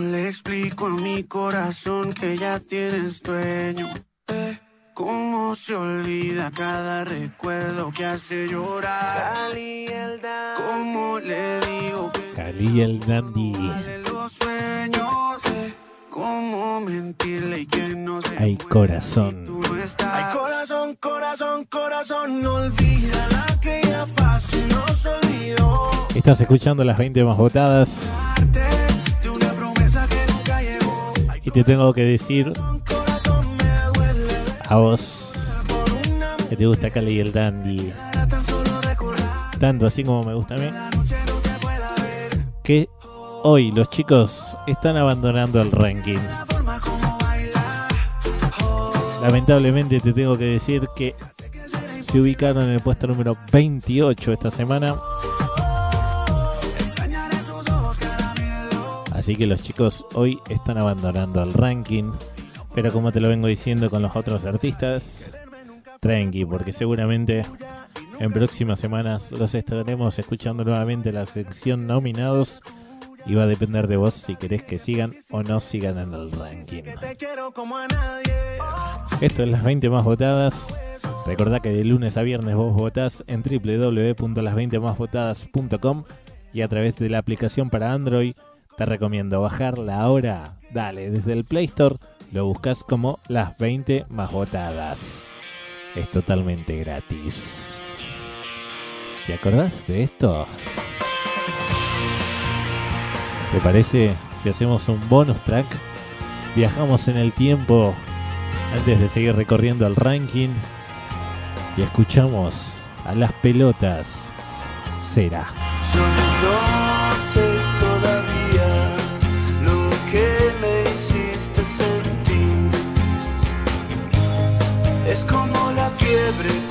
¿Cómo le explico a mi corazón que ya tienes dueño? Eh, ¿Cómo se olvida cada recuerdo que hace llorar? Cali el dandy. ¿Cómo le digo que Cali el Dandy. los sueños? Eh, ¿Cómo mentirle y que no se Ay, corazón. tú no estás? Ay, corazón, corazón, corazón, no olvida la que ya fácil nos olvidó. Estás escuchando las 20 más votadas y te tengo que decir a vos que te gusta Cali el Dandy. Tanto así como me gusta a mí. Que hoy los chicos están abandonando el ranking. Lamentablemente te tengo que decir que se ubicaron en el puesto número 28 esta semana. Así que los chicos hoy están abandonando el ranking. Pero como te lo vengo diciendo con los otros artistas, tranqui, porque seguramente en próximas semanas los estaremos escuchando nuevamente en la sección nominados. Y va a depender de vos si querés que sigan o no sigan en el ranking. Esto es las 20 más votadas. Recordá que de lunes a viernes vos votás en www.las20másvotadas.com y a través de la aplicación para Android te recomiendo bajarla ahora. Dale, desde el Play Store lo buscas como las 20 más votadas. Es totalmente gratis. ¿Te acordás de esto? ¿Te parece si hacemos un bonus track? Viajamos en el tiempo antes de seguir recorriendo el ranking y escuchamos a las pelotas. Será.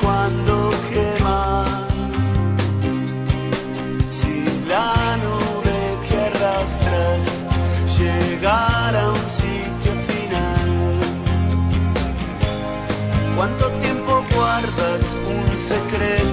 Cuando quema. Si la nube que arrastras llegara a un sitio final. ¿Cuánto tiempo guardas un secreto?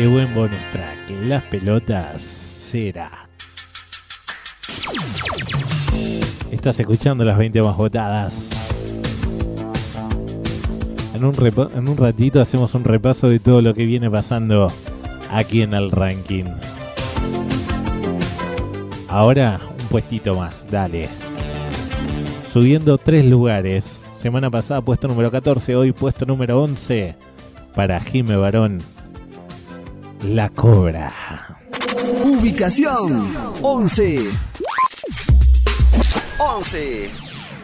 Qué buen bonus track. Las pelotas será. Estás escuchando las 20 más votadas. En un, en un ratito hacemos un repaso de todo lo que viene pasando aquí en el ranking. Ahora un puestito más, dale. Subiendo tres lugares. Semana pasada puesto número 14, hoy puesto número 11 para Jime Barón La Cobra. Ubicación 11. 11.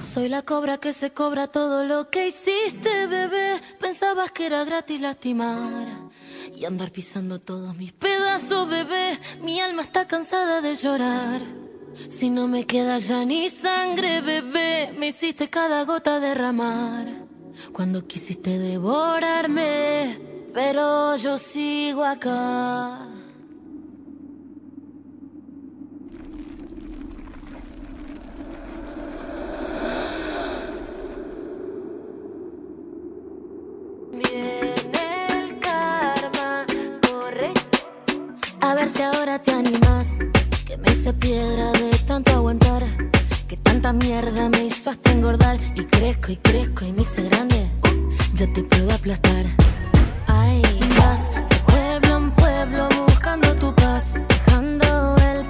Soy la cobra que se cobra todo lo que hiciste, bebé. Pensabas que era gratis lastimar y andar pisando todos mis pedazos, bebé. Mi alma está cansada de llorar. Si no me queda ya ni sangre, bebé, me hiciste cada gota derramar. Cuando quisiste devorarme, pero yo sigo acá. Viene el karma, corre. A ver si ahora te animas. Que me hice piedra de tanto aguantar. Que tanta mierda me hizo hasta engordar. Y crezco y crezco y me hice grande. Ya te puedo aplastar.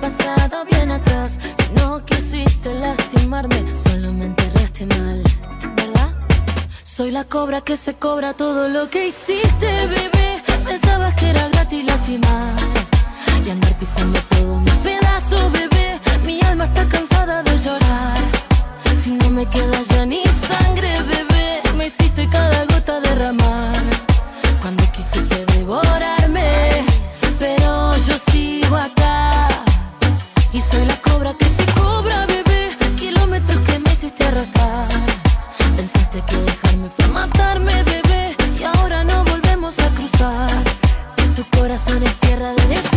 Pasado bien atrás. Si no quisiste lastimarme, solo me enterraste mal. ¿Verdad? Soy la cobra que se cobra todo lo que hiciste, bebé. Pensabas que era gratis lastimar y andar pisando todo mi pedazo, bebé. Mi alma está cansada de llorar. Si no me queda ya ni sangre, bebé, me hiciste cada gota derramar. Cuando quisiste devorarme, pero yo sigo acá. Y soy la cobra que se cobra, bebé. Kilómetros que me hiciste arrastrar. Pensaste que dejarme fue matarme, bebé. Y ahora no volvemos a cruzar. Tu corazón es tierra de desierto.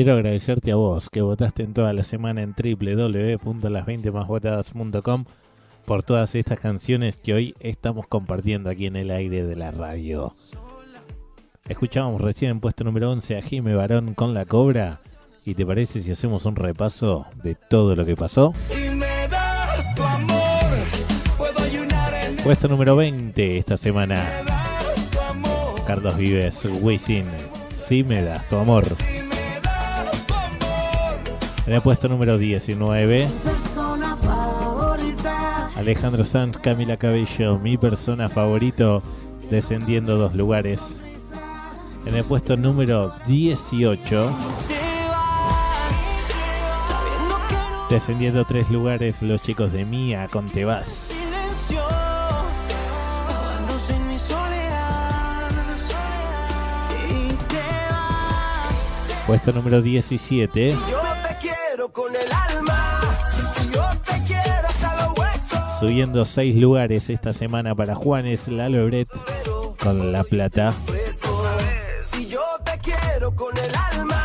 Quiero agradecerte a vos que votaste en toda la semana en www.las20másvotadas.com por todas estas canciones que hoy estamos compartiendo aquí en el aire de la radio. Escuchábamos recién en puesto número 11 a Jimmy Barón con La Cobra. ¿Y te parece si hacemos un repaso de todo lo que pasó? Si me das tu amor, puedo ayunar en Puesto número 20 esta semana. amor. Carlos Vives, Wisin, Si me das tu amor. En el puesto número 19, Persona favorita. Alejandro Sanz, Camila Cabello, mi persona favorito, descendiendo dos lugares. En el puesto número 18, Te vas, sabiendo que no descendiendo tres lugares, los chicos de Mía con Te vas. Puesto número 17, Yo te quiero con el alma, yo te quiero hasta los huesos. subiendo seis lugares esta semana para Juanes Lalo Ebret con La Plata. Si yo te quiero con el alma,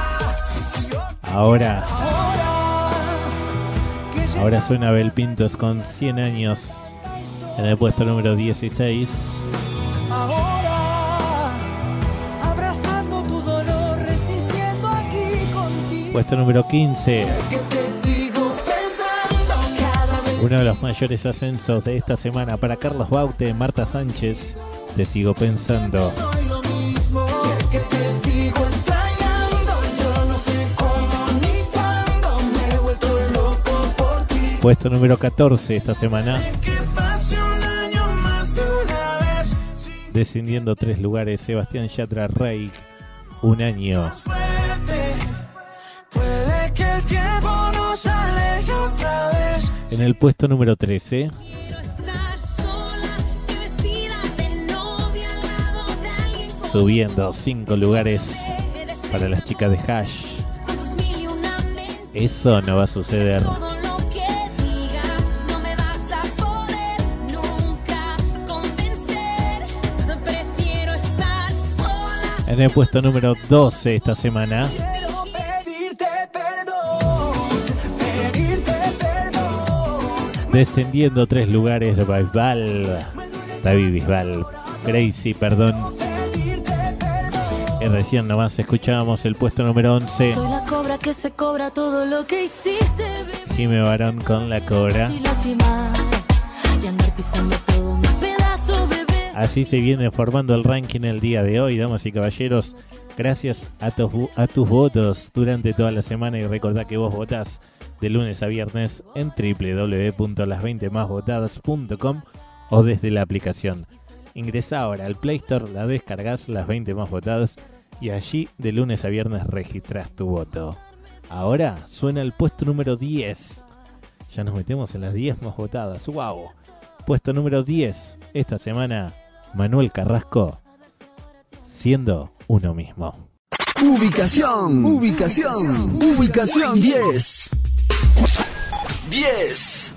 Ahora, ahora suena Bel Pintos con 100 años en el puesto número 16. Puesto número 15, que te sigo pensando. Uno de los mayores ascensos de esta semana para Carlos Baute, Marta Sánchez. Te sigo pensando. Puesto número 14 esta semana. Descendiendo tres lugares, Sebastián Yatra Rey. Un año. En el puesto número 13, Quiero estar sola y vestida de novia al lado de alguien como subiendo cinco lugares eres para las chicas de Hash. Eso no va a suceder. En el puesto número 12 esta semana, descendiendo tres lugares, Bisbal. David Bisbal. Crazy, perdón. Y recién nomás escuchábamos el puesto número 11. Soy la cobra que se cobra todo lo que hiciste. Jimmy Barón con la cobra. Así se viene formando el ranking el día de hoy, damas y caballeros. Gracias a, tus vo- a tus votos durante toda la semana y recordá que vos votás de lunes a viernes en www.las20másvotadas.com o desde la aplicación. Ingresá ahora al Play Store, la descargas las 20 más votadas y allí de lunes a viernes registras tu voto. Ahora suena el puesto número 10. Ya nos metemos en las 10 más votadas. ¡Wow! Puesto número 10 esta semana, Manuel Carrasco, siendo uno mismo. Ubicación, ubicación, ubicación 10. 10.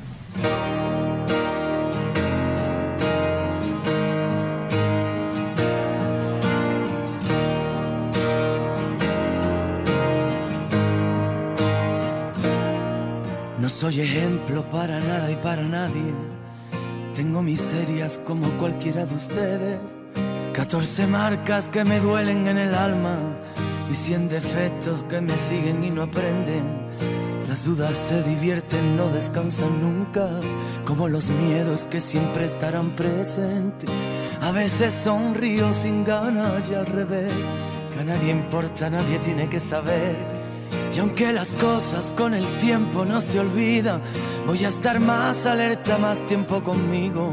No soy ejemplo para nada y para nadie. Tengo miserias como cualquiera de ustedes. 14 marcas que me duelen en el alma y 100 defectos que me siguen y no aprenden. Las dudas se divierten, no descansan nunca, como los miedos que siempre estarán presentes. A veces sonrío sin ganas y al revés, que a nadie importa, nadie tiene que saber. Y aunque las cosas con el tiempo no se olvidan, voy a estar más alerta, más tiempo conmigo.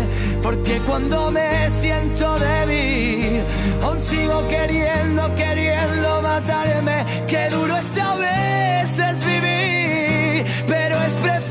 porque cuando me siento débil, aún sigo queriendo, queriendo matarme. Qué duro es a veces vivir, pero es preferible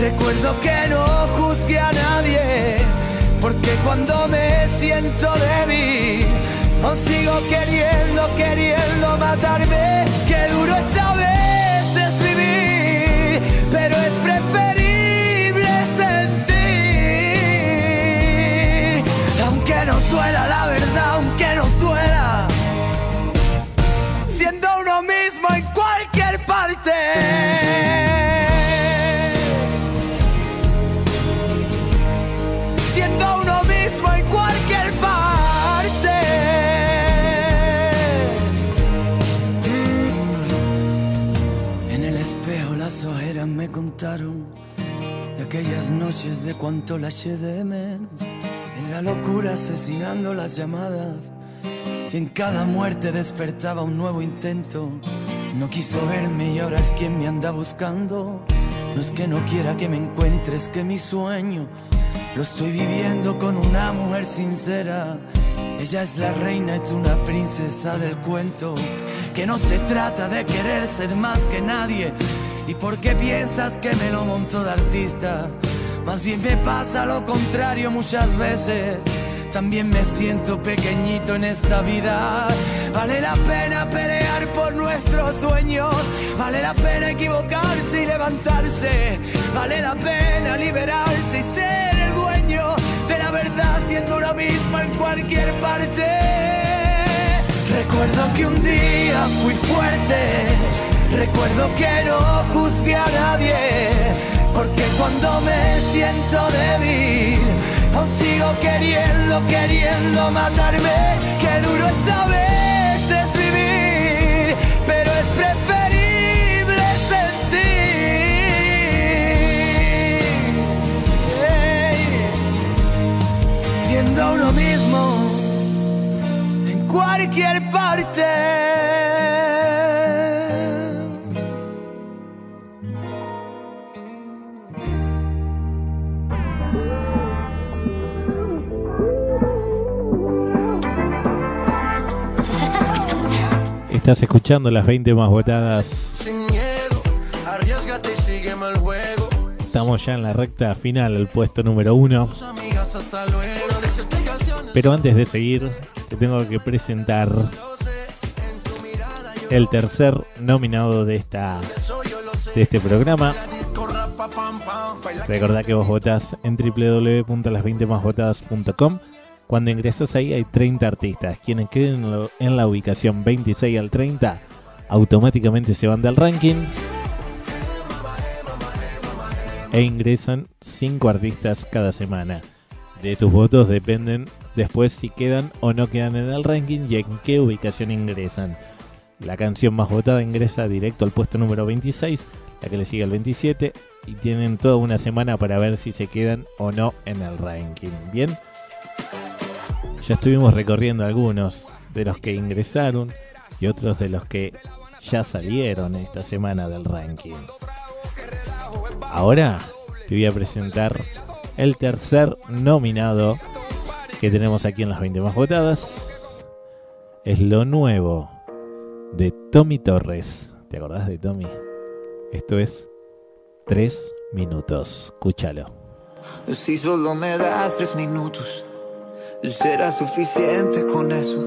Recuerdo que no juzgué a nadie. Porque cuando me siento débil, aún sigo queriendo, queriendo matarme. Qué duro es de aquellas noches de cuánto la eché de menos. En la locura asesinando las llamadas. Y en cada muerte despertaba un nuevo intento. No quiso verme y ahora es quien me anda buscando. No es que no quiera que me encuentres, que mi sueño lo estoy viviendo con una mujer sincera. Ella es la reina, es una princesa del cuento. Que no se trata de querer ser más que nadie. ¿Y por qué piensas que me lo monto de artista? Más bien me pasa lo contrario muchas veces. También me siento pequeñito en esta vida. Vale la pena pelear por nuestros sueños. Vale la pena equivocarse y levantarse. Vale la pena liberarse y ser el dueño de la verdad siendo uno mismo en cualquier parte. Recuerdo que un día fui fuerte. Recuerdo que no juzgué a nadie. Porque cuando me siento débil, aún sigo queriendo, queriendo matarme. Qué duro es a veces vivir, pero es preferible sentir. Ey. Siendo uno mismo en cualquier parte. Estás escuchando las 20 más votadas. Sin miedo, arriesgate y sígueme el juego. Estamos ya en la recta final, el puesto número uno. Pero antes de seguir, te tengo que presentar el tercer nominado de esta de este programa. Recordá que vos votás en www.las20másvotadas.com. Cuando ingresas ahí hay 30 artistas. Quienes queden en en la ubicación 26 al 30 automáticamente se van del ranking. E ingresan 5 artistas cada semana. De tus votos dependen después si quedan o no quedan en el ranking y en qué ubicación ingresan. La canción más votada ingresa directo al puesto número 26, la que le sigue al 27 y tienen toda una semana para ver si se quedan o no en el ranking. Bien, ya estuvimos recorriendo algunos de los que ingresaron y otros de los que ya salieron esta semana del ranking. Ahora te voy a presentar el tercer nominado que tenemos aquí en las 20 más votadas. Es lo nuevo de Tommy Torres. ¿Te acordás de Tommy? Esto es 3 minutos. Escúchalo. Si solo me das tres minutos, será suficiente con eso.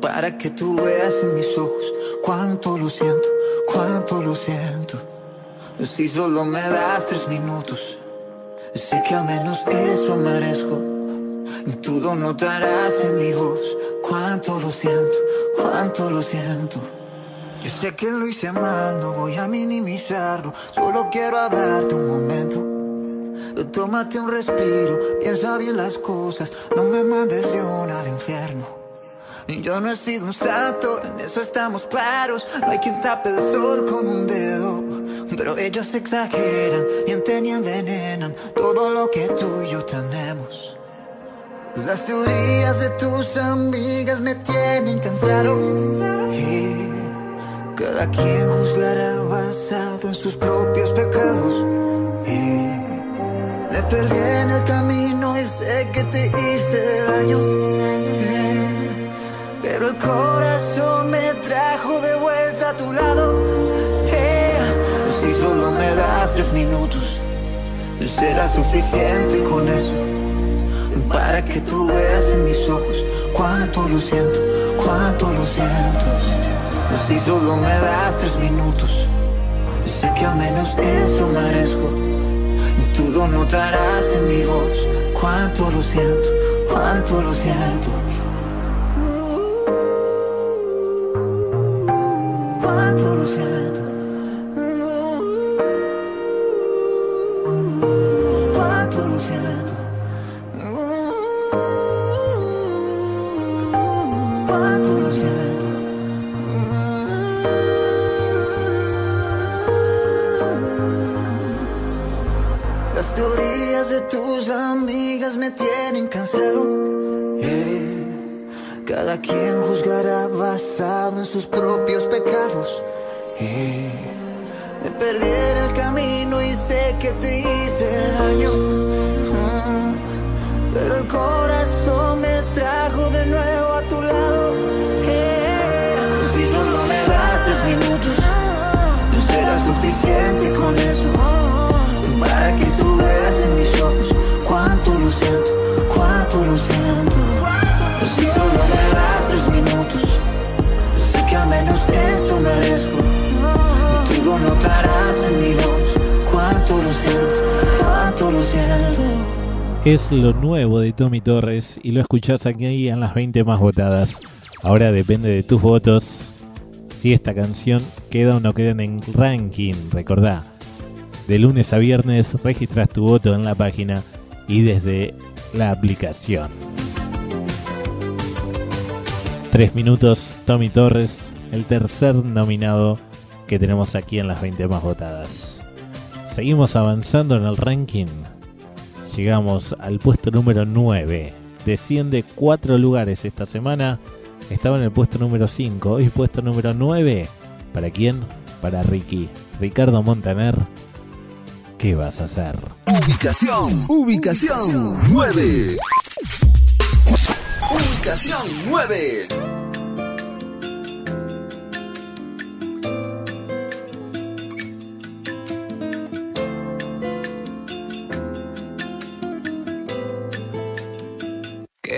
Para que tú veas en mis ojos cuánto lo siento, cuánto lo siento. Si solo me das tres minutos, sé que al menos eso merezco. Tú lo notarás en mi voz, cuánto lo siento, cuánto lo siento. Yo sé que lo hice mal, no voy a minimizarlo, solo quiero hablarte un momento. Tómate un respiro, piensa bien las cosas, no me mandes de una al infierno. Yo no he sido un santo, en eso estamos claros. No hay quien tape el sol con un dedo. Pero ellos exageran, mienten y envenenan todo lo que tú y yo tenemos. Las teorías de tus amigas me tienen cansado. Y cada quien juzgará basado en sus propios pecados. Perdí en el camino y sé que te hice daño. Pero el corazón me trajo de vuelta a tu lado. Si solo me das tres minutos, será suficiente con eso. para que tú veas en mis ojos cuánto lo siento, cuánto lo siento. Si solo me das tres minutos, sé que al menos eso merezco. Lo notarás en mi voz, cuánto lo siento, cuánto lo siento. Lo nuevo de Tommy Torres y lo escuchás aquí en las 20 más votadas. Ahora depende de tus votos si esta canción queda o no queda en el ranking. Recordá, de lunes a viernes registras tu voto en la página y desde la aplicación. Tres minutos, Tommy Torres, el tercer nominado que tenemos aquí en las 20 más votadas. Seguimos avanzando en el ranking. Llegamos al puesto número 9. Desciende 4 lugares esta semana. Estaba en el puesto número 5. Hoy puesto número 9. ¿Para quién? Para Ricky. Ricardo Montaner. ¿Qué vas a hacer? Ubicación, ubicación 9. Ubicación 9.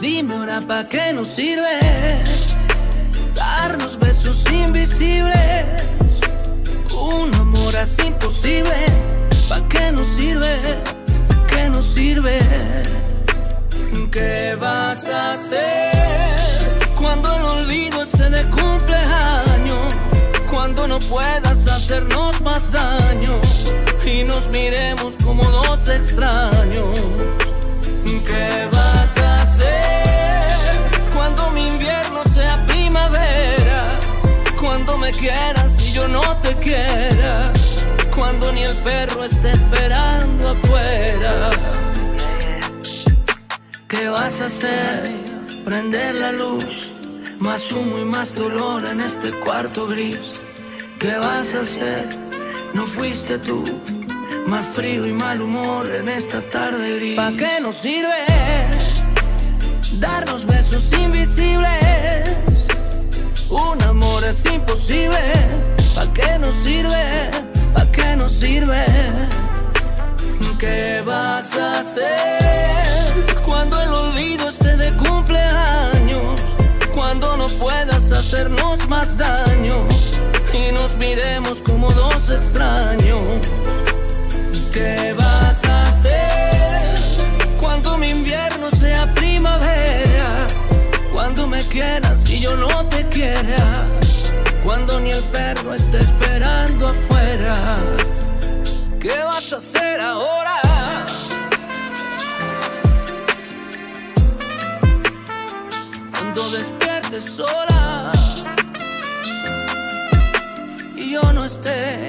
Dime ahora pa' qué nos sirve darnos besos invisibles. Un amor así imposible, ¿pa' qué nos sirve? ¿Qué nos sirve? ¿Qué vas a hacer cuando el olvido esté de cumpleaños? Cuando no puedas hacernos más daño y nos miremos como dos extraños. ¿Qué vas a hacer Cuando me quieras y yo no te quiera. Cuando ni el perro esté esperando afuera. ¿Qué vas a hacer? Prender la luz. Más humo y más dolor en este cuarto gris. ¿Qué vas a hacer? No fuiste tú. Más frío y mal humor en esta tarde gris. ¿Pa' qué nos sirve? Darnos besos invisibles. Un amor es imposible. ¿Pa' qué nos sirve? ¿Pa' qué nos sirve? ¿Qué vas a hacer cuando el olvido esté de cumpleaños? Cuando no puedas hacernos más daño y nos miremos como dos extraños. ¿Qué vas a hacer cuando mi invierno sea primavera? Cuando me quieras y yo no te quiera. Cuando ni el perro esté esperando afuera. ¿Qué vas a hacer ahora? Cuando despiertes sola y yo no esté.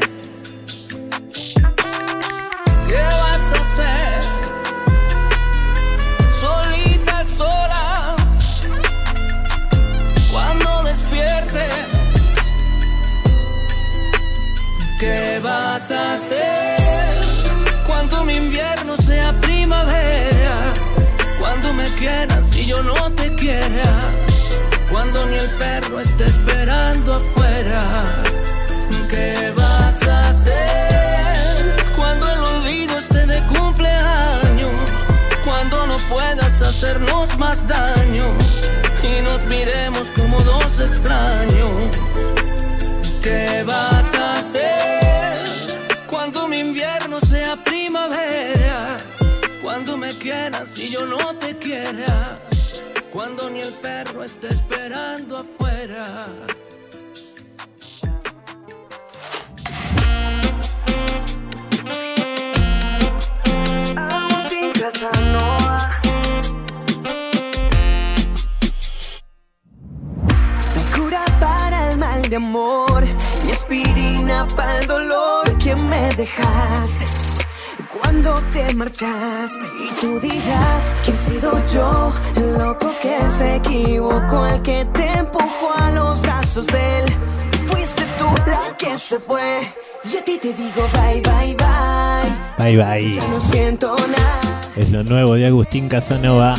¿Qué hacer cuando mi invierno sea primavera, cuando me quieras y yo no te quiera, cuando ni el perro esté esperando afuera. ¿Qué vas a hacer cuando el olvido esté de cumpleaños? Cuando no puedas hacernos más daño y nos miremos como dos extraños. ¿Qué vas Cuando me quieras y yo no te quiera. Cuando ni el perro esté esperando afuera. Mi cura para el mal de amor, mi aspirina para el dolor que me dejaste. Cuando te marchaste y tú dirás que he sido yo el loco que se equivocó, el que te empujó a los brazos de él. Fuiste tú la que se fue y a ti te digo bye bye bye. Bye bye. Ya no siento nada. Es lo nuevo de Agustín Casanova,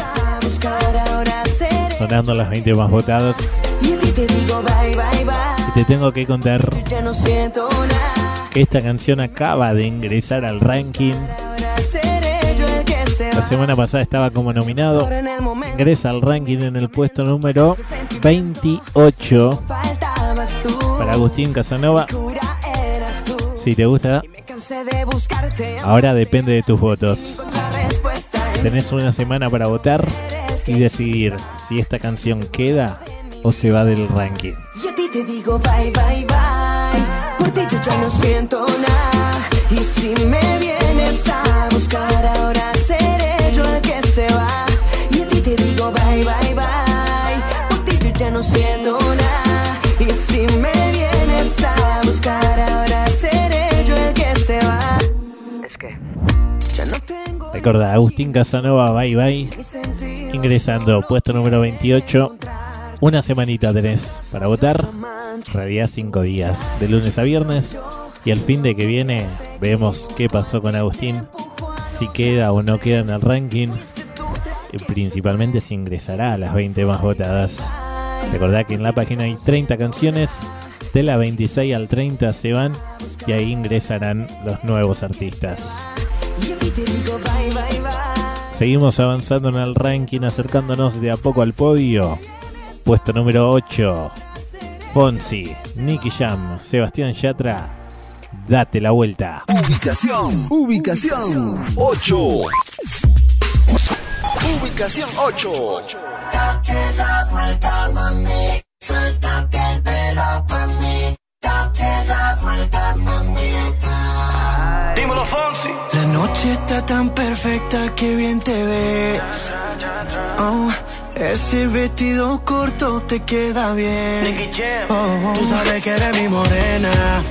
sonando las 20 más votadas. Y a ti te digo bye bye Y bye. te tengo que contar Ya no siento nada. Que esta canción acaba de ingresar al ranking. La semana pasada estaba como nominado. Ingresa al ranking en el puesto número 28 faltabas tú. para Agustín Casanova. Si te gusta, ahora depende de tus votos. Tenés una semana para votar y decidir si esta canción queda o se va del ranking. Y a ti te digo bye bye bye. Por ti yo ya no siento nada. Y si me vienes a buscar ahora seré yo el que se va. Y a ti te digo bye bye bye. Por ti yo ya no siento nada. Y si me vienes a buscar ahora seré yo el que se va. Es que Ya no tengo Recuerda, Agustín Casanova, bye bye. Ingresando, puesto número 28. Una semanita tenés para votar. En realidad, cinco días, de lunes a viernes. Y al fin de que viene, vemos qué pasó con Agustín. Si queda o no queda en el ranking. Principalmente si ingresará a las 20 más votadas. Recordá que en la página hay 30 canciones. De la 26 al 30 se van y ahí ingresarán los nuevos artistas. Seguimos avanzando en el ranking, acercándonos de a poco al podio. Puesto número 8. Fonsi, Nicky Jam, Sebastián Yatra. Date la vuelta. Ubicación, ubicación 8. Ubicación 8. Date la vuelta, mami. Suéltate el pelo pa' mí. Date la vuelta, mamita. Dímelo, Fonsi. La noche está tan perfecta que bien te ves. Oh, ese vestido corto te queda bien. Nicky Jam. Oh, tú sabes que eres mi morena.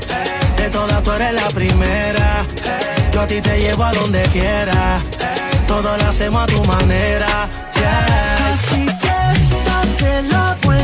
De todas tú eres la primera. Yo a ti te llevo a donde quiera. Todo lo hacemos a tu manera. yeah. Así que date la vuelta,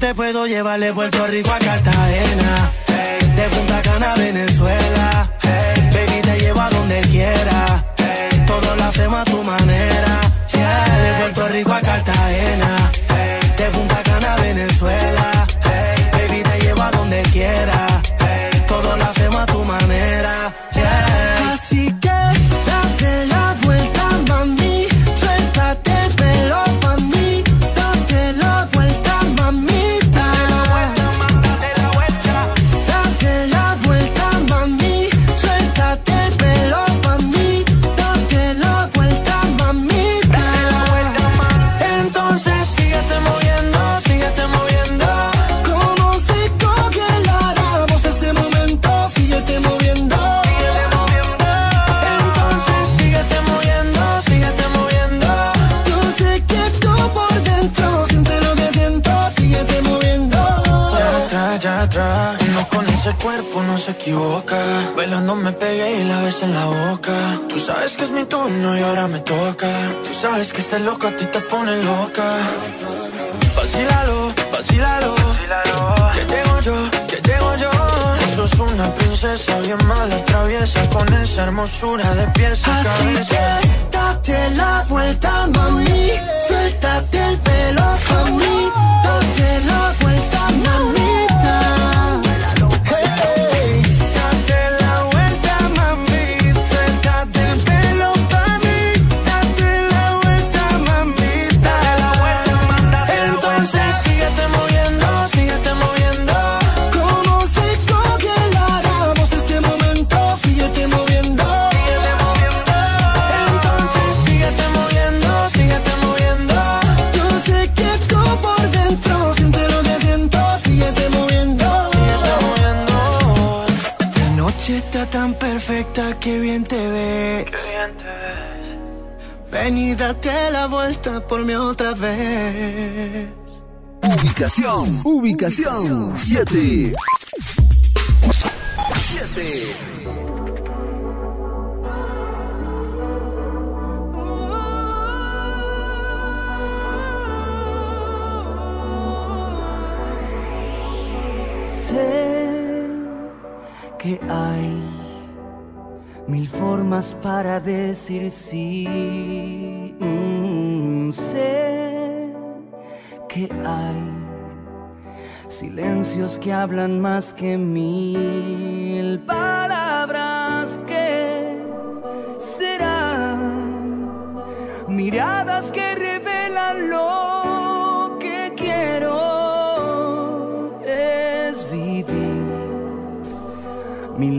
te puedo llevar de Puerto Rico a Cartagena. De Punta Cana a Venezuela. Baby, te llevo a donde quiera. Hey, todo lo hacemos a tu manera. De Puerto Rico a Cartagena. De Punta Cana a Venezuela. Cuerpo no se equivoca. Bailando me pegué y la ves en la boca. Tú sabes que es mi turno y ahora me toca. Tú sabes que este loco a ti te pone loca. Vacílalo, vacílalo. Que tengo yo, que tengo yo. Tú sos una princesa bien mala, traviesa con esa hermosura de pies a Así cabeza. que date la vuelta, mami. Suéltate el pelo, mami. Date la perfecta que bien te ves. Ven y date la vuelta por mí otra vez. Ubicación, ubicación 7. 7. Sé que hay mil formas para decir sí. Mm, sé que hay silencios que hablan más que mil palabras que serán miradas que revelan lo que quiero es vivir mi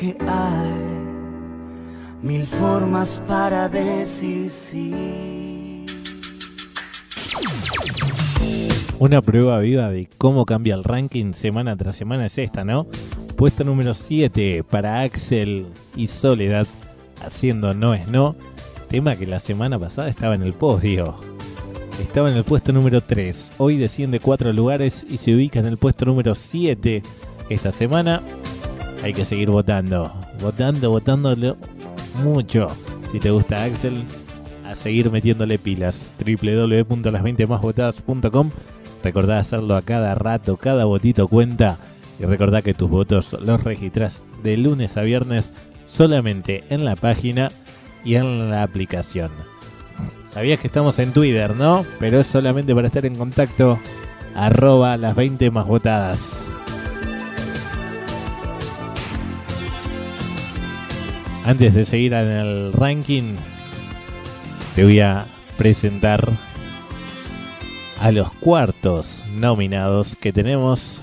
Que hay mil formas para decir sí. Una prueba viva de cómo cambia el ranking semana tras semana es esta, ¿no? Puesto número 7 para Axel y Soledad haciendo No es No, tema que la semana pasada estaba en el podio. Estaba en el puesto número 3, hoy desciende 4 lugares y se ubica en el puesto número 7 esta semana. Hay que seguir votando, votando, votándolo mucho. Si te gusta Axel, a seguir metiéndole pilas. www.las20másvotadas.com Recordá hacerlo a cada rato, cada votito cuenta. Y recordá que tus votos los registras de lunes a viernes solamente en la página y en la aplicación. Sabías que estamos en Twitter, ¿no? Pero es solamente para estar en contacto. Arroba las 20 más votadas. Antes de seguir en el ranking, te voy a presentar a los cuartos nominados que tenemos.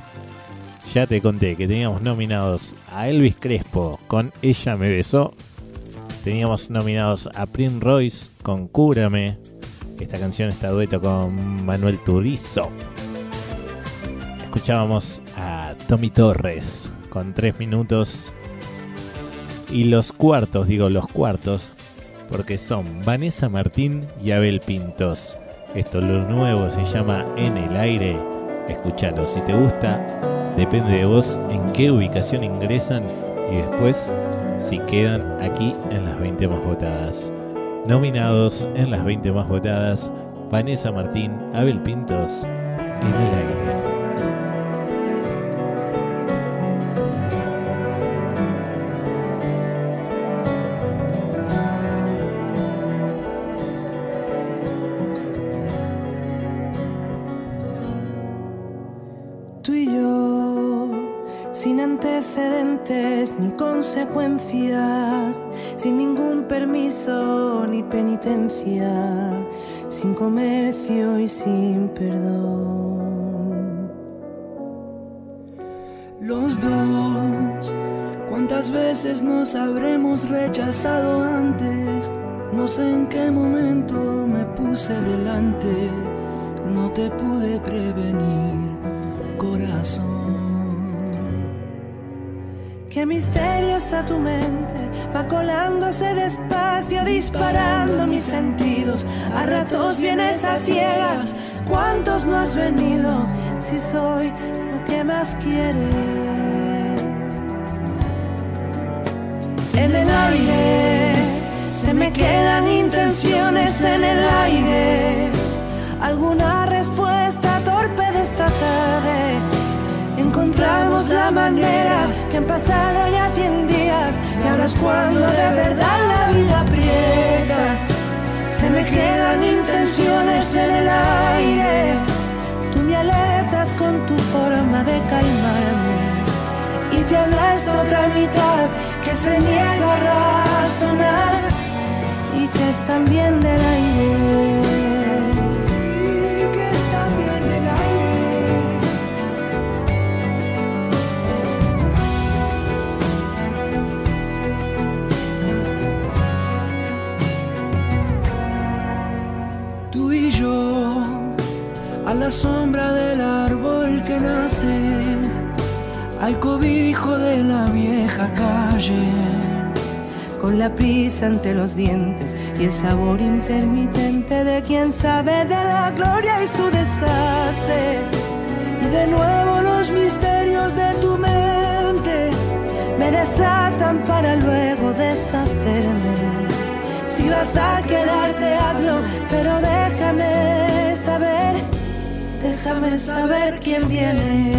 Ya te conté que teníamos nominados a Elvis Crespo con Ella me besó. Teníamos nominados a Prince Royce con Cúrame. Esta canción está dueto con Manuel Turizo. Escuchábamos a Tommy Torres con 3 minutos. Y los cuartos, digo los cuartos, porque son Vanessa Martín y Abel Pintos. Esto lo nuevo se llama En el aire. Escúchalo, si te gusta, depende de vos en qué ubicación ingresan y después si quedan aquí en las 20 más votadas. Nominados en las 20 más votadas, Vanessa Martín, Abel Pintos, En el aire. Sin comercio y sin perdón. Los dos, ¿cuántas veces nos habremos rechazado antes? No sé en qué momento me puse delante, no te pude prevenir, corazón. Qué misteriosa tu mente va colándose despacio, disparando mis sentidos. A ratos vienes a ciegas, ¿cuántos no has venido? Si soy lo que más quieres. En el aire se me quedan intenciones en el aire. Alguna respuesta torpe de. Encontramos la manera que han pasado ya cien días y ahora es cuando de verdad la vida aprieta. Se me quedan intenciones en el aire. Tú me alertas con tu forma de calmarme y te habla esta otra mitad que se niega a razonar y que es también del aire. La sombra del árbol que nace, al cobijo de la vieja calle. con la prisa ante los dientes y el sabor intermitente de quien sabe de la gloria y su desastre. Y de nuevo los misterios de tu mente Me desatan para luego deshacerme. Si vas a quedarte, hazlo, pero déjame saber, déjame saber quién viene.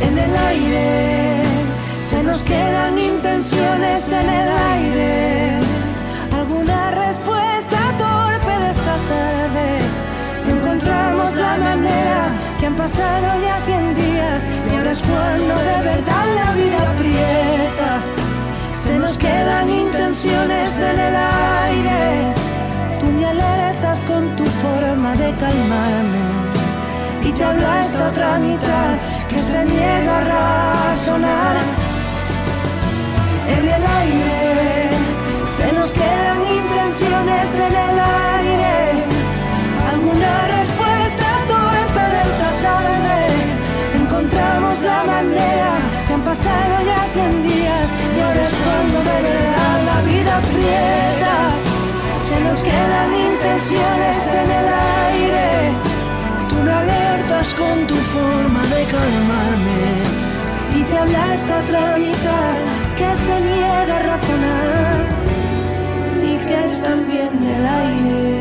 En el aire se nos quedan intenciones en el aire. Alguna respuesta torpe de esta tarde. Encontramos la manera que han pasado ya cien días y ahora es cuando de verdad la vida aprieta. Se nos quedan intenciones en el aire. Me alertas con tu forma de calmarme y te habla esta otra mitad que se niega a razonar. Intenciones en el aire. Tú me alertas con tu forma de calmarme y te habla esta otra mitad que se niega a razonar y que es también del aire.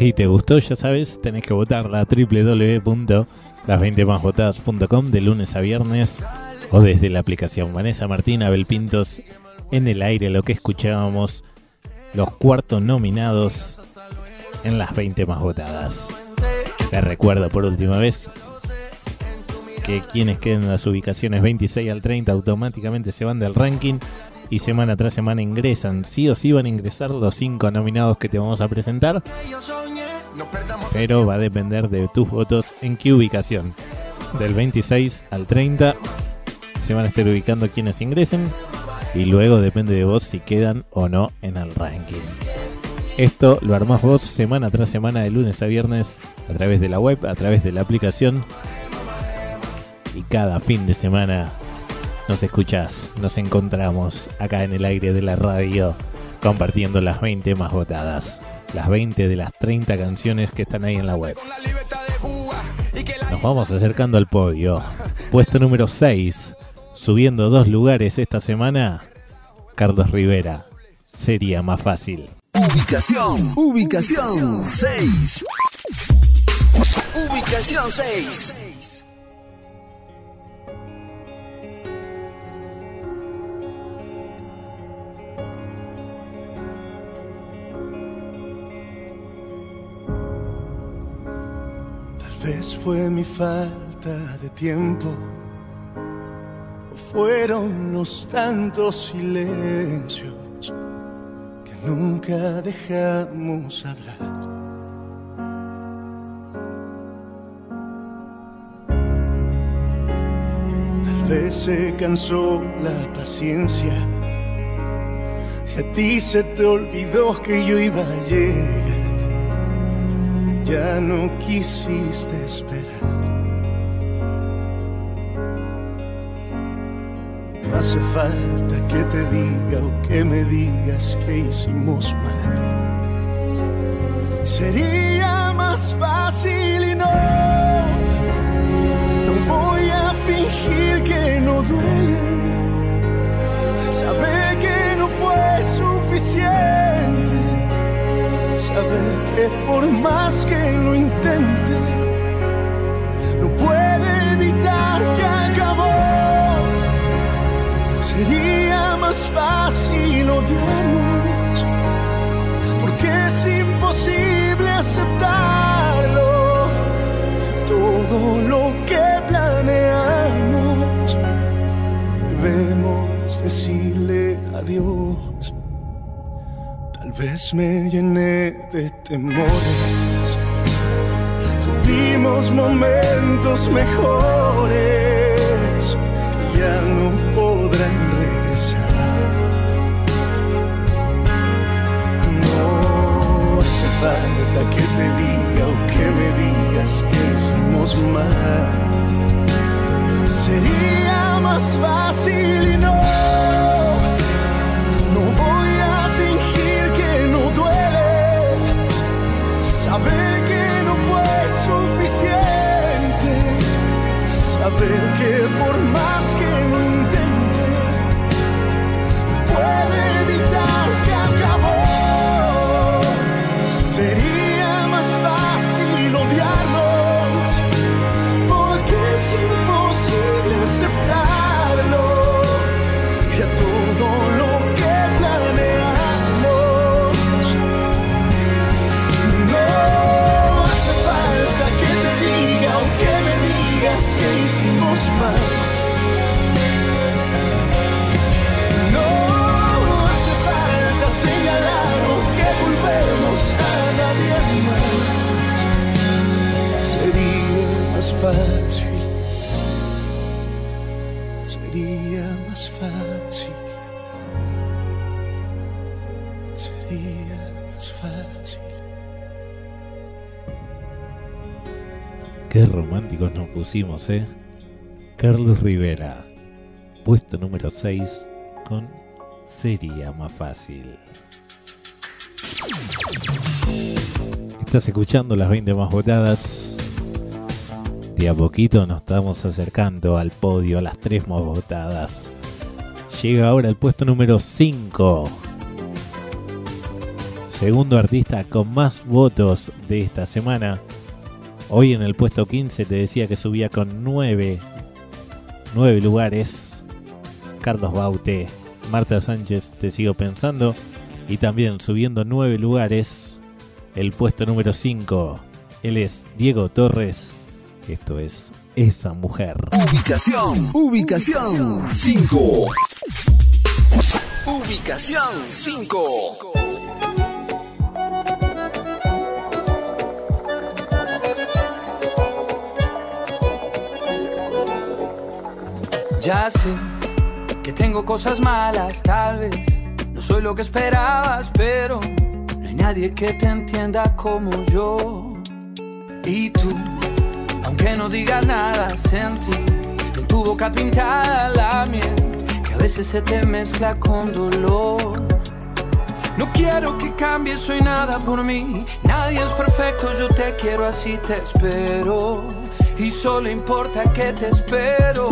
Si te gustó, ya sabes, tenés que votarla a www.las20másvotadas.com de lunes a viernes o desde la aplicación Vanessa Martina Belpintos en el aire lo que escuchábamos los cuartos nominados en las 20 más votadas. Te recuerdo por última vez que quienes queden en las ubicaciones 26 al 30 automáticamente se van del ranking y semana tras semana ingresan. Sí o sí van a ingresar los 5 nominados que te vamos a presentar. Pero va a depender de tus votos en qué ubicación. Del 26 al 30 se van a estar ubicando quienes ingresen. Y luego depende de vos si quedan o no en el ranking. Esto lo armás vos semana tras semana de lunes a viernes a través de la web, a través de la aplicación. Y cada fin de semana nos escuchás, nos encontramos acá en el aire de la radio compartiendo las 20 más votadas. Las 20 de las 30 canciones que están ahí en la web. Nos vamos acercando al podio. Puesto número 6. Subiendo dos lugares esta semana. Carlos Rivera. Sería más fácil. Ubicación, ubicación 6. Ubicación 6. Vez fue mi falta de tiempo, o fueron los tantos silencios que nunca dejamos hablar. Tal vez se cansó la paciencia y a ti se te olvidó que yo iba a llegar ya no quisiste esperar. No hace falta que te diga o que me digas que hicimos mal. Sería más fácil y no, no voy a fingir que no duele. Saber que no fue suficiente saber que por más que lo intente, no puede evitar que acabó. Sería más fácil odiarnos, vez me llené de temores. Tuvimos momentos mejores que ya no podrán regresar. No hace falta que te diga o que me digas que hicimos mal. Sería más fácil y no saber que por más que lo intente, puede evitar. fácil, sería más fácil, sería más fácil. Qué románticos nos pusimos, ¿eh? Carlos Rivera, puesto número 6 con Sería más fácil. Estás escuchando las 20 más votadas a poquito nos estamos acercando al podio, a las 3 más votadas. Llega ahora el puesto número 5. Segundo artista con más votos de esta semana. Hoy en el puesto 15 te decía que subía con 9, 9 lugares. Carlos Baute, Marta Sánchez, te sigo pensando. Y también subiendo 9 lugares, el puesto número 5. Él es Diego Torres. Esto es Esa Mujer. Ubicación, ubicación 5. Ubicación 5. Ya sé que tengo cosas malas, tal vez no soy lo que esperabas, pero no hay nadie que te entienda como yo. Y tú, aunque no digas nada, sentí en tu boca pintada la miel que a veces se te mezcla con dolor. No quiero que cambies hoy nada por mí. Nadie es perfecto, yo te quiero así, te espero. Y solo importa que te espero.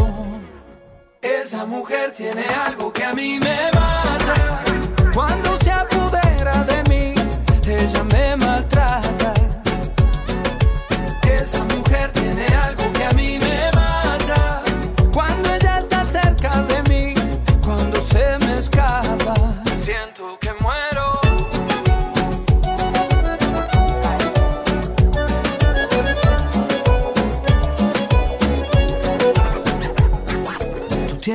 Esa mujer tiene algo que a mí me mata. Cuando se apodera de mí, ella me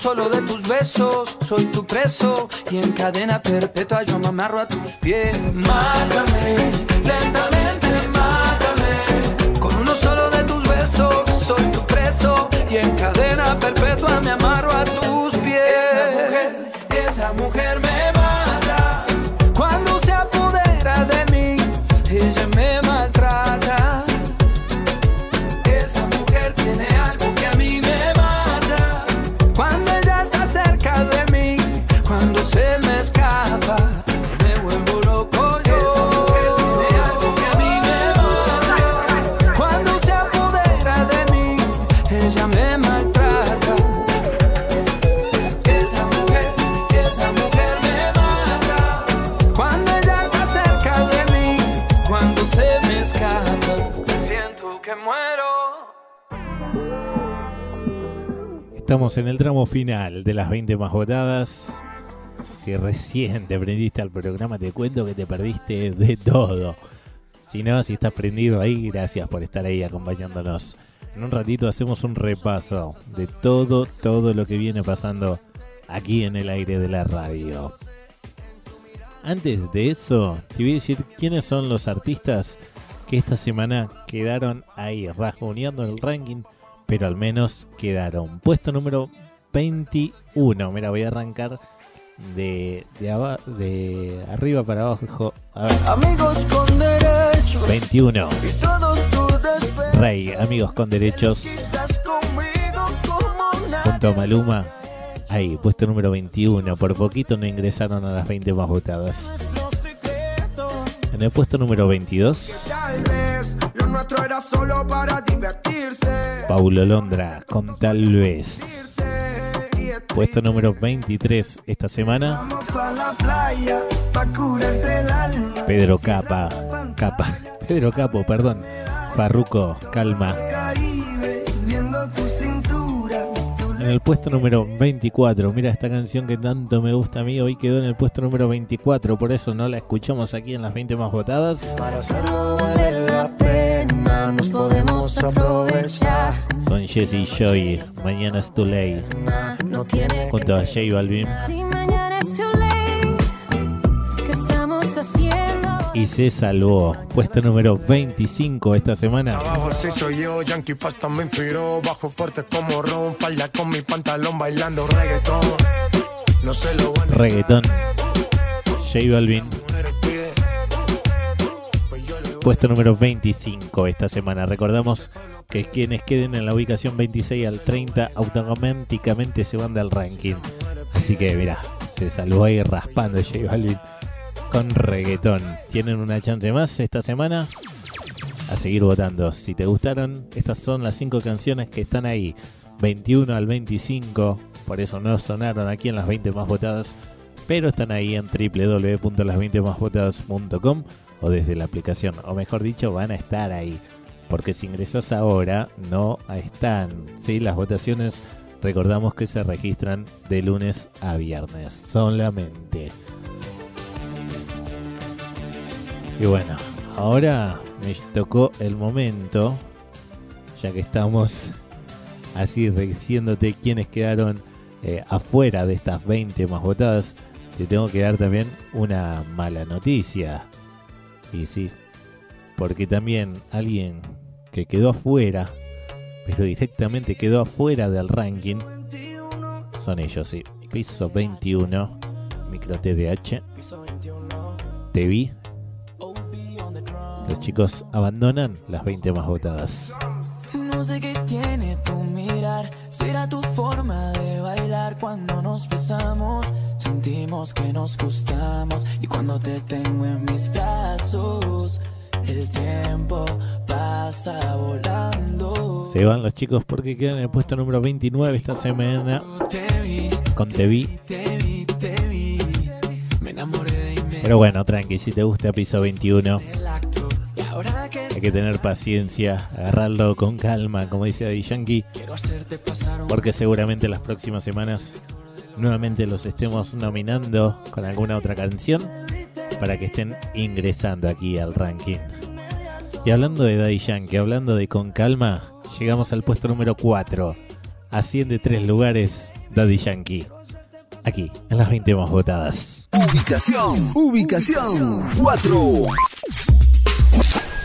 solo de tus besos, soy tu preso y en cadena perpetua yo me amarro a tus pies. Mátame, lentamente mátame. Con uno solo de tus besos, soy tu preso y en cadena perpetua me amarro a tus pies. Esa mujer, esa mujer me Estamos en el tramo final de las 20 más votadas. Si recién te prendiste al programa, te cuento que te perdiste de todo. Si no, si estás prendido ahí, gracias por estar ahí acompañándonos. En un ratito hacemos un repaso de todo, todo lo que viene pasando aquí en el aire de la radio. Antes de eso, te voy a decir quiénes son los artistas que esta semana quedaron ahí, rasguñando el ranking, pero al menos quedaron. Puesto número 21. Mira, voy a arrancar de, de, aba- de arriba para abajo. A ver, Amigos con derecho 21. y todos. Rey, amigos con derechos. Junto a Maluma. Ahí, puesto número 21. Por poquito no ingresaron a las 20 más votadas. En el puesto número 22. Paulo Londra con Tal vez. Puesto número 23 esta semana. Pedro Capa. Capa. Pedro Capo, perdón. Farruco, calma. El puesto número 24, mira esta canción que tanto me gusta a mí, hoy quedó en el puesto número 24, por eso no la escuchamos aquí en las 20 más votadas. Para hacerlo vale la pena, nos podemos aprovechar. Son Jesse y Joy, mañana es too late. No tiene Junto a J Balvin. Si mañana es Y se salvó. Puesto número 25 esta semana. Abajo sí soy yo, Yankee Pasta me inspiró Bajo fuerte como Ron, falda con mi pantalón bailando reggaetón No sé lo bueno Reggaetón. J Balvin. Puesto número 25 esta semana. Recordamos que quienes queden en la ubicación 26 al 30 automáticamente se van del ranking. Así que mira, se salvó ahí raspando J Balvin con reggaetón. Tienen una chance más esta semana a seguir votando. Si te gustaron, estas son las 5 canciones que están ahí. 21 al 25, por eso no sonaron aquí en las 20 más votadas, pero están ahí en www.las20másvotadas.com o desde la aplicación, o mejor dicho, van a estar ahí. Porque si ingresas ahora, no están. ¿sí? Las votaciones, recordamos que se registran de lunes a viernes solamente. Y bueno, ahora me tocó el momento, ya que estamos así diciéndote quiénes quedaron eh, afuera de estas 20 más votadas, te tengo que dar también una mala noticia. Y sí, porque también alguien que quedó afuera, pero directamente quedó afuera del ranking, son ellos, sí. Piso 21, micro TDH. Te vi. Los chicos abandonan las 20 más votadas. No sé qué tiene tu mirar, será tu forma de bailar cuando nos besamos. Sentimos que nos gustamos y cuando te tengo en mis brazos, el tiempo pasa volando. Se van los chicos porque quedan en el puesto número 29 esta semana con inmediato Pero bueno, tranqui, si te gusta piso 21, hay que tener paciencia, agarrarlo con calma, como dice Daddy Yankee, porque seguramente las próximas semanas nuevamente los estemos nominando con alguna otra canción para que estén ingresando aquí al ranking. Y hablando de Daddy Yankee, hablando de con calma, llegamos al puesto número 4. Asciende tres lugares Daddy Yankee. Aquí, en las 20 más votadas. Ubicación, ubicación 4.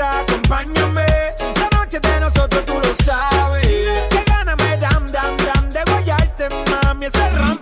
acompáñame. La noche de nosotros, tú lo sabes. Que gana me dam, dam, dam de guayarte, mami. Ese ram,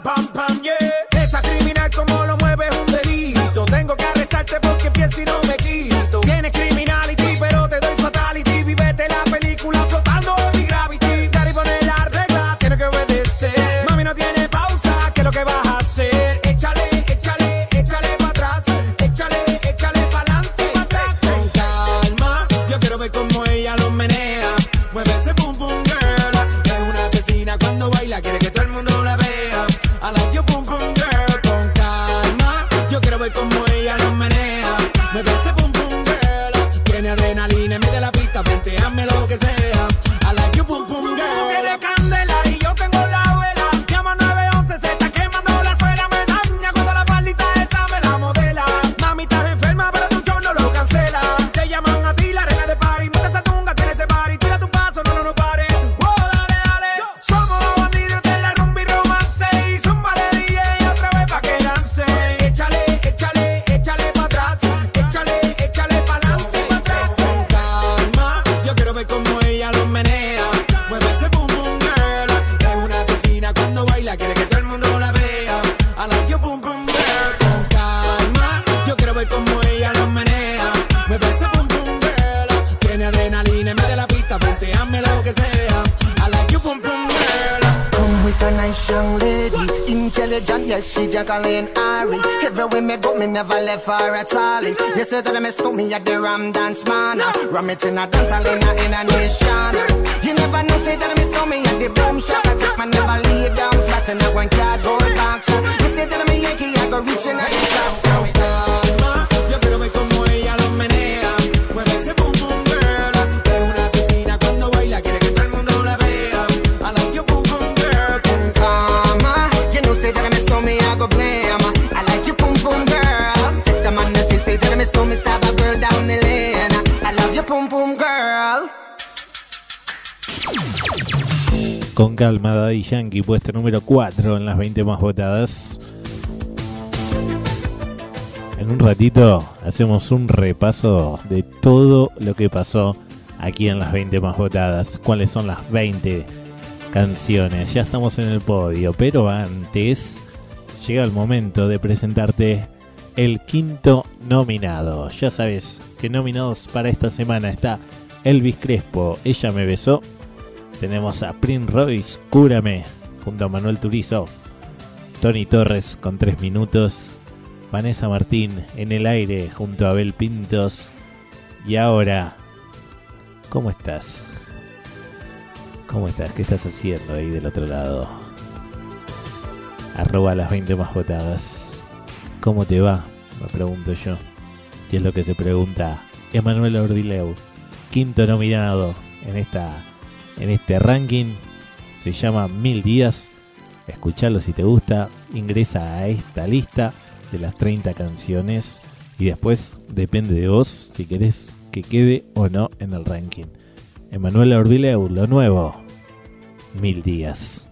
Mueve ese pum pum, girl. Tiene adrenalina, mete la pista, venteámelo left for a all. You say that I miss me at the Ram Dance Man. Ram it in a dance hall in a, in a nation. You never know, say that I miss me at the boom shop. I take my never lay down flat in a one cardboard box. You say that I'm a Yankee, I go reaching at the top. So, calma, yo quiero ver como Con calma, Daddy Yankee, puesto número 4 en las 20 más votadas. En un ratito hacemos un repaso de todo lo que pasó aquí en las 20 más votadas. ¿Cuáles son las 20 canciones? Ya estamos en el podio, pero antes llega el momento de presentarte el quinto nominado. Ya sabes que nominados para esta semana está Elvis Crespo, Ella me besó. Tenemos a Prince Royce, Cúrame, junto a Manuel Turizo. Tony Torres con 3 minutos. Vanessa Martín en el aire junto a Abel Pintos. Y ahora, ¿cómo estás? ¿Cómo estás? ¿Qué estás haciendo ahí del otro lado? Arroba las 20 más votadas. ¿Cómo te va? Me pregunto yo. Y es lo que se pregunta Emanuel Ordileu, quinto nominado en, esta, en este ranking. Se llama Mil Días. Escuchalo si te gusta. Ingresa a esta lista de las 30 canciones. Y después depende de vos si querés que quede o no en el ranking. Emanuel Ordileu, lo nuevo. Mil Días.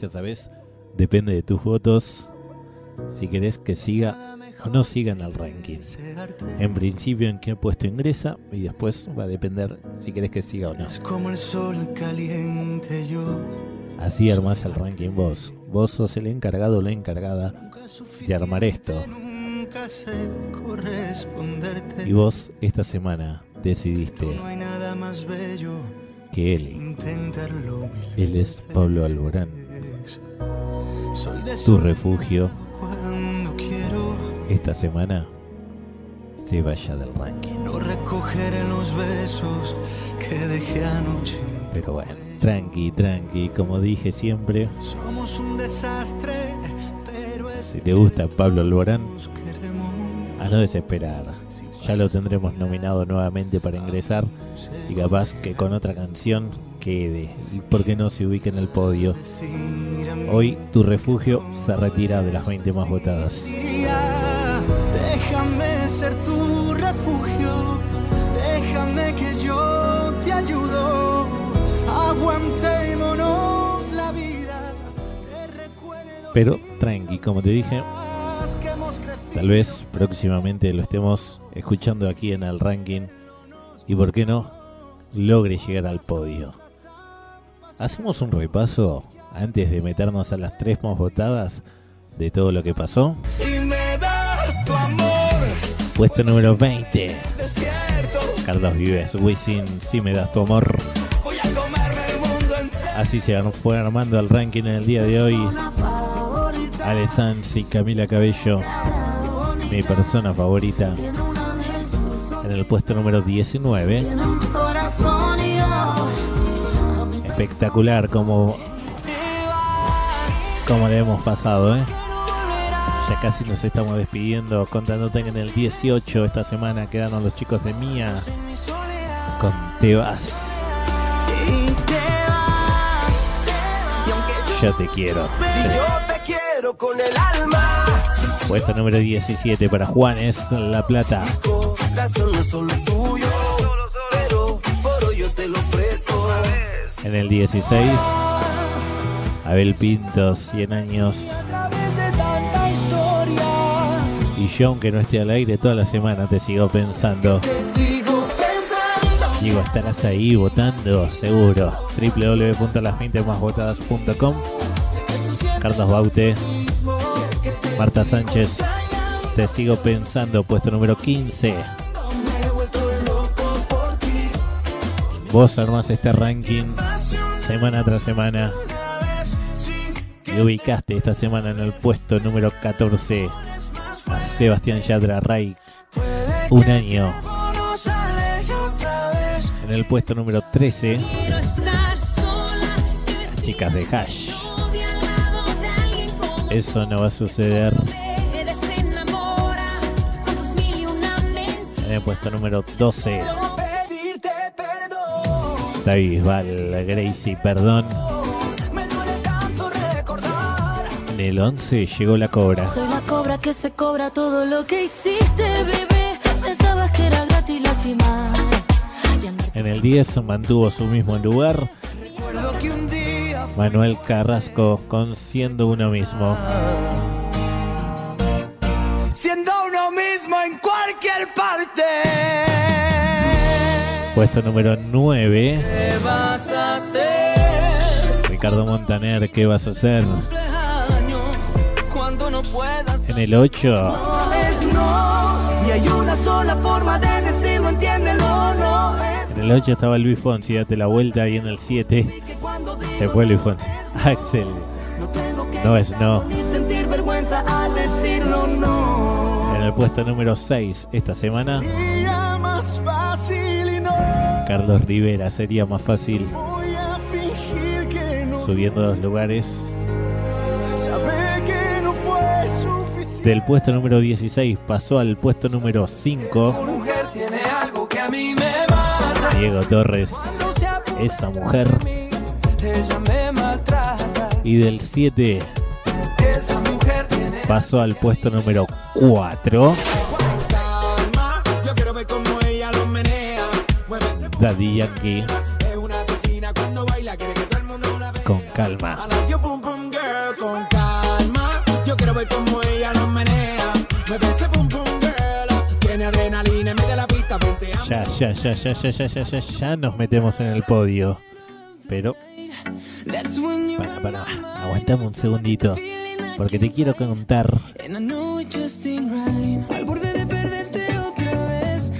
Ya sabes, depende de tus votos. Si querés que siga o no siga en el ranking. En principio en qué puesto ingresa y después va a depender si querés que siga o no. Como el sol caliente yo. Así armás el ranking vos. Vos sos el encargado o la encargada de armar esto. Y vos esta semana decidiste que él, él es Pablo Alborán, Tu refugio, esta semana se vaya del ranking. No recogeré los besos que dejé anoche. Pero bueno, tranqui, tranqui, como dije siempre, Somos un desastre, pero es si te gusta Pablo Alborán, a no desesperar. Ya lo tendremos nominado nuevamente para ingresar y capaz que con otra canción quede y por qué no se ubique en el podio. Hoy tu refugio se retira de las 20 más votadas. Diría, Déjame ser tu refugio, déjame que yo te ayudo. Aguantémonos la vida, Pero tranqui, como te dije, tal vez próximamente lo estemos escuchando aquí en el ranking y por qué no logre llegar al podio. Hacemos un repaso antes de meternos a las tres más votadas de todo lo que pasó. Si me das tu amor, Puesto número 20. desierto, Carlos Vives, Wisin, si me das tu amor. voy a comerme el mundo entero. Así se fue armando el ranking en el día de hoy. Ale Sanz y Camila Cabello, mi persona favorita. En el puesto número 19. Corazón y yo. Espectacular como, como le hemos pasado, ¿eh? Ya casi nos estamos despidiendo, contándote que en el 18 esta semana quedaron los chicos de Mía con Te vas, yo te quiero. yo te quiero con el alma, Puesto número 17 para Juanes, La Plata. En el 16, Abel Pinto, 100 años. Y yo, aunque no esté al aire toda la semana, te sigo pensando. te sigo pensando. Digo, estarás ahí votando, seguro. www.las20másvotadas.com Carlos Baute, Marta Sánchez. Te sigo pensando, puesto número 15. Vos armás este ranking semana tras semana. Y ubicaste esta semana en el puesto número 14 a Sebastián Yatra Ray. Un año. En el puesto número 13, Quiero estar sola. las chicas de Hash. Eso no va a suceder. En el puesto número 12, Pedirte perdón. David Bisbal, Gracie, perdón. En el 11 llegó la cobra. Soy la cobra que se cobra todo lo que hiciste, bebé. Pensabas que era gratis andar En el 10 mantuvo su mismo lugar. Manuel Carrasco con siendo uno mismo. siendo uno mismo en cualquier parte. Puesto número 9, ¿Qué vas a hacer? Ricardo Montaner, ¿qué vas a hacer? En el 8, No es no, y hay una sola forma de decirlo, entiéndelo, no es en el 8 estaba Luis Fonsi, date la vuelta y en el 7 que cuando digo se fue Luis Fonsi. Axel, que no es no. En el puesto número 6 esta semana, Carlos Rivera, sería más fácil subiendo dos lugares. del puesto número 16 pasó al puesto número 5. Diego Torres, esa mujer. Y del 7 pasó al puesto número 4. Daddy Yankee. Con calma. Ya, ya, ya, ya, ya, ya, ya, ya, ya nos metemos en el podio. Pero, para, para, aguantame un segundito. Porque te quiero contar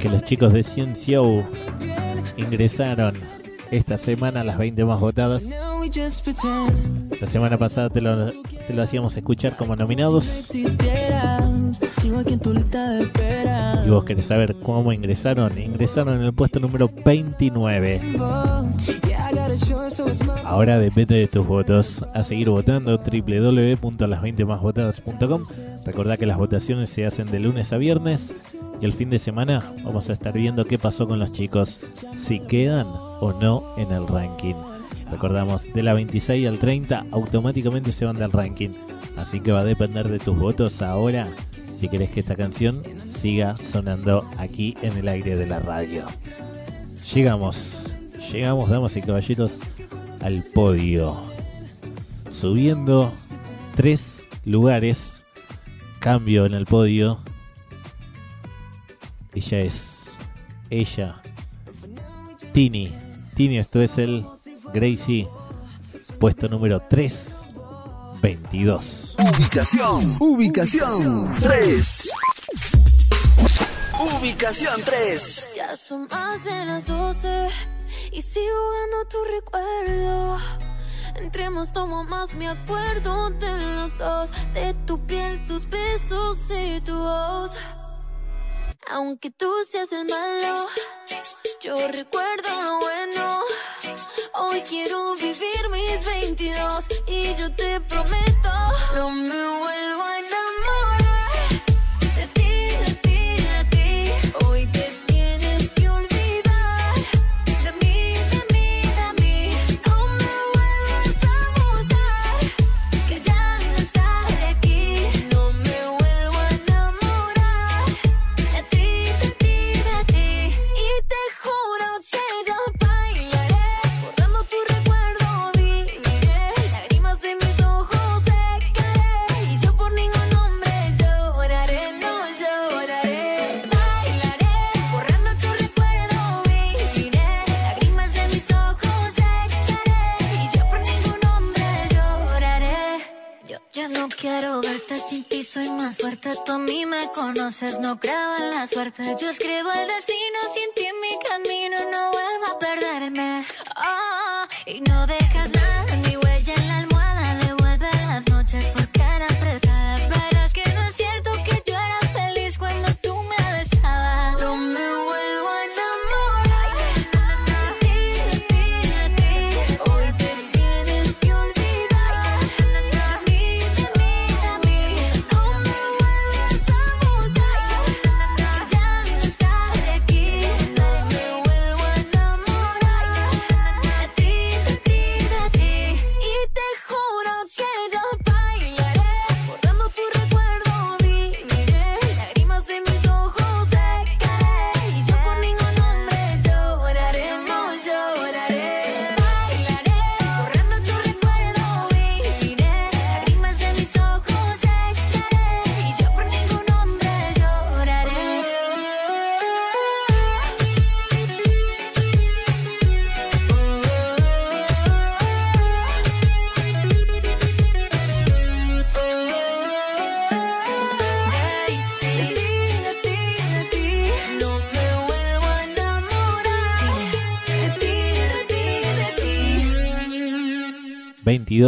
que los chicos de Ciencio ingresaron esta semana a las 20 más votadas. La semana pasada te lo, te lo hacíamos escuchar como nominados. Y vos querés saber cómo ingresaron. Ingresaron en el puesto número 29. Yeah, I got a choice, so it's my Ahora depende de tus votos. A seguir votando www.las20másvotadas.com. Recordá que las votaciones se hacen de lunes a viernes y el fin de semana vamos a estar viendo qué pasó con los chicos, si quedan o no en el ranking. Recordamos, de la 26 al 30 automáticamente se van del ranking. Así que va a depender de tus votos ahora si querés que esta canción siga sonando aquí en el aire de la radio. Llegamos, llegamos, damas y caballeros, al podio. Subiendo tres lugares. Cambio en el podio. Ella es. Ella. Tini. Tini, esto es el Gracie. Puesto número 3. 22. Ubicación, ubicación 3. Ubicación 3. Ya son más de las 12 y sigo jugando tu recuerdo. Entremos, tomo más, me acuerdo de los dos, de tu piel, tus besos y tu voz. Aunque tú seas el malo, yo recuerdo lo bueno. Hoy quiero vivir mis 22 y yo te prometo, no me vuelvo a enamorar. Sin ti, soy más fuerte. Tú a mí me conoces, no creo la suerte. Yo escribo el destino, sin ti en mi camino, no vuelvo a perderme. Ah, y no dejas nada,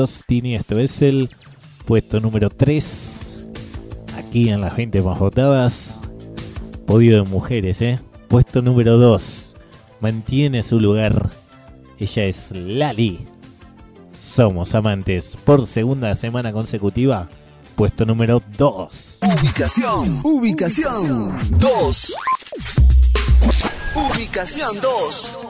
22 Tini, esto es el puesto número 3. Aquí en las 20 más votadas. Podio de mujeres, ¿eh? Puesto número 2. Mantiene su lugar. Ella es Lali. Somos amantes por segunda semana consecutiva. Puesto número 2. Ubicación, ubicación 2. Ubicación 2.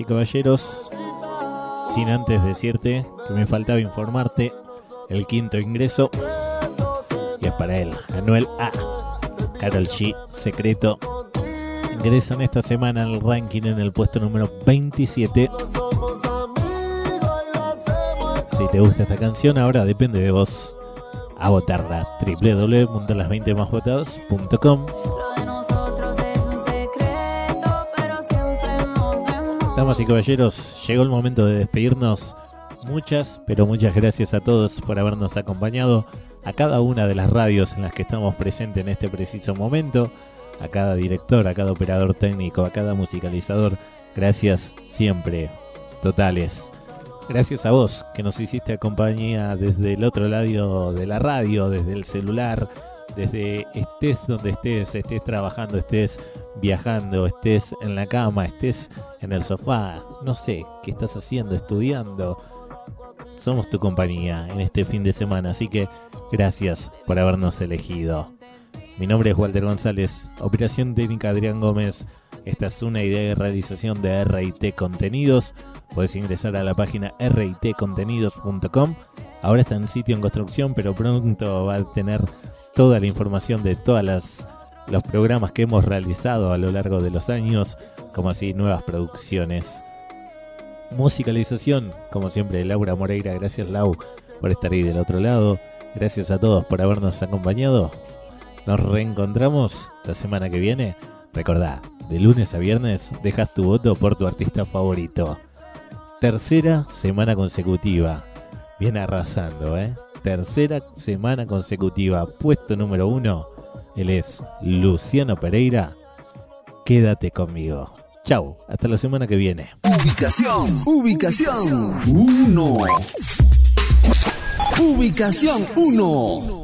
Y caballeros. Sin antes decirte que me faltaba informarte el quinto ingreso. Y es para él, Anuel A. Carol G. Secreto. Ingresan esta semana al ranking en el puesto número 27. Si te gusta esta canción, ahora depende de vos a votarla. www.las20másvotadas.com Damas y caballeros, llegó el momento de despedirnos. Muchas, pero muchas gracias a todos por habernos acompañado, a cada una de las radios en las que estamos presentes en este preciso momento, a cada director, a cada operador técnico, a cada musicalizador. Gracias siempre, totales. Gracias a vos que nos hiciste compañía desde el otro lado de la radio, desde el celular, desde estés donde estés, estés trabajando, estés viajando, estés en la cama, estés en el sofá, no sé, qué estás haciendo, estudiando. Somos tu compañía en este fin de semana, así que gracias por habernos elegido. Mi nombre es Walter González, Operación Técnica Adrián Gómez. Esta es una idea de realización de RIT Contenidos. Puedes ingresar a la página ritcontenidos.com. Ahora está en sitio en construcción, pero pronto va a tener toda la información de todas las los programas que hemos realizado a lo largo de los años, como así nuevas producciones. Musicalización, como siempre, Laura Moreira. Gracias, Lau, por estar ahí del otro lado. Gracias a todos por habernos acompañado. Nos reencontramos la semana que viene. Recordá, de lunes a viernes dejas tu voto por tu artista favorito. Tercera semana consecutiva. Viene arrasando, ¿eh? Tercera semana consecutiva. Puesto número uno. Él es Luciano Pereira. Quédate conmigo. Chau, hasta la semana que viene. Ubicación, ubicación 1. Ubicación 1.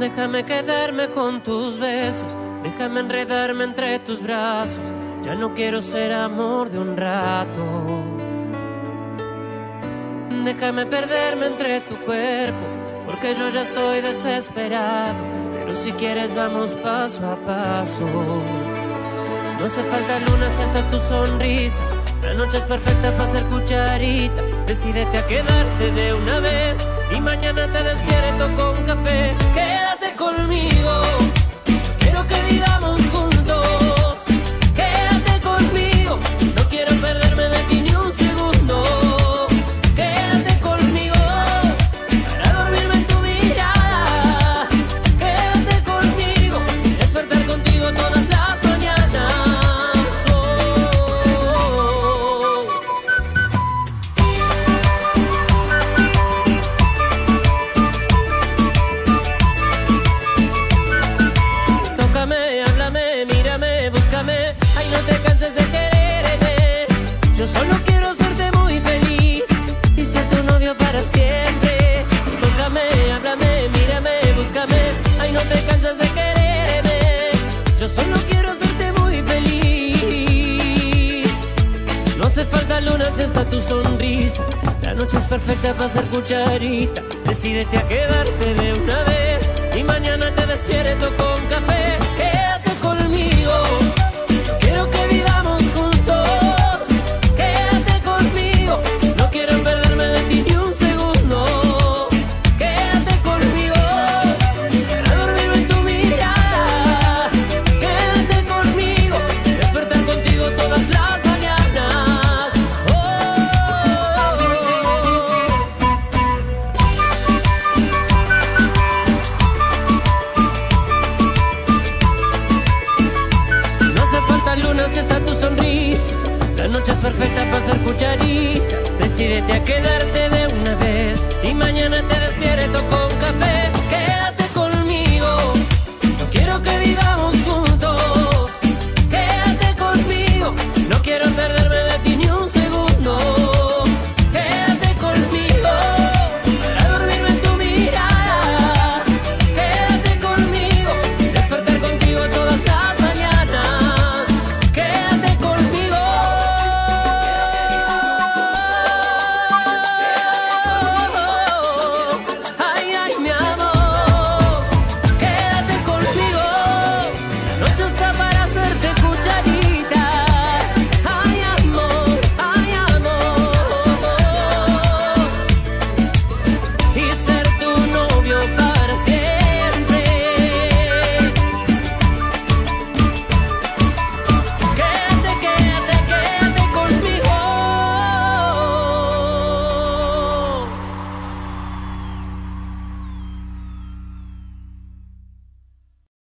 Déjame quedarme con tus besos, déjame enredarme entre tus brazos. Ya no quiero ser amor de un rato. Déjame perderme entre tu cuerpo, porque yo ya estoy desesperado. Pero si quieres vamos paso a paso. No hace falta luna si hasta tu sonrisa. La noche es perfecta para ser cucharita. Decídete a quedarte de una vez y mañana te despierto con café. Quédate conmigo. Quiero que vivamos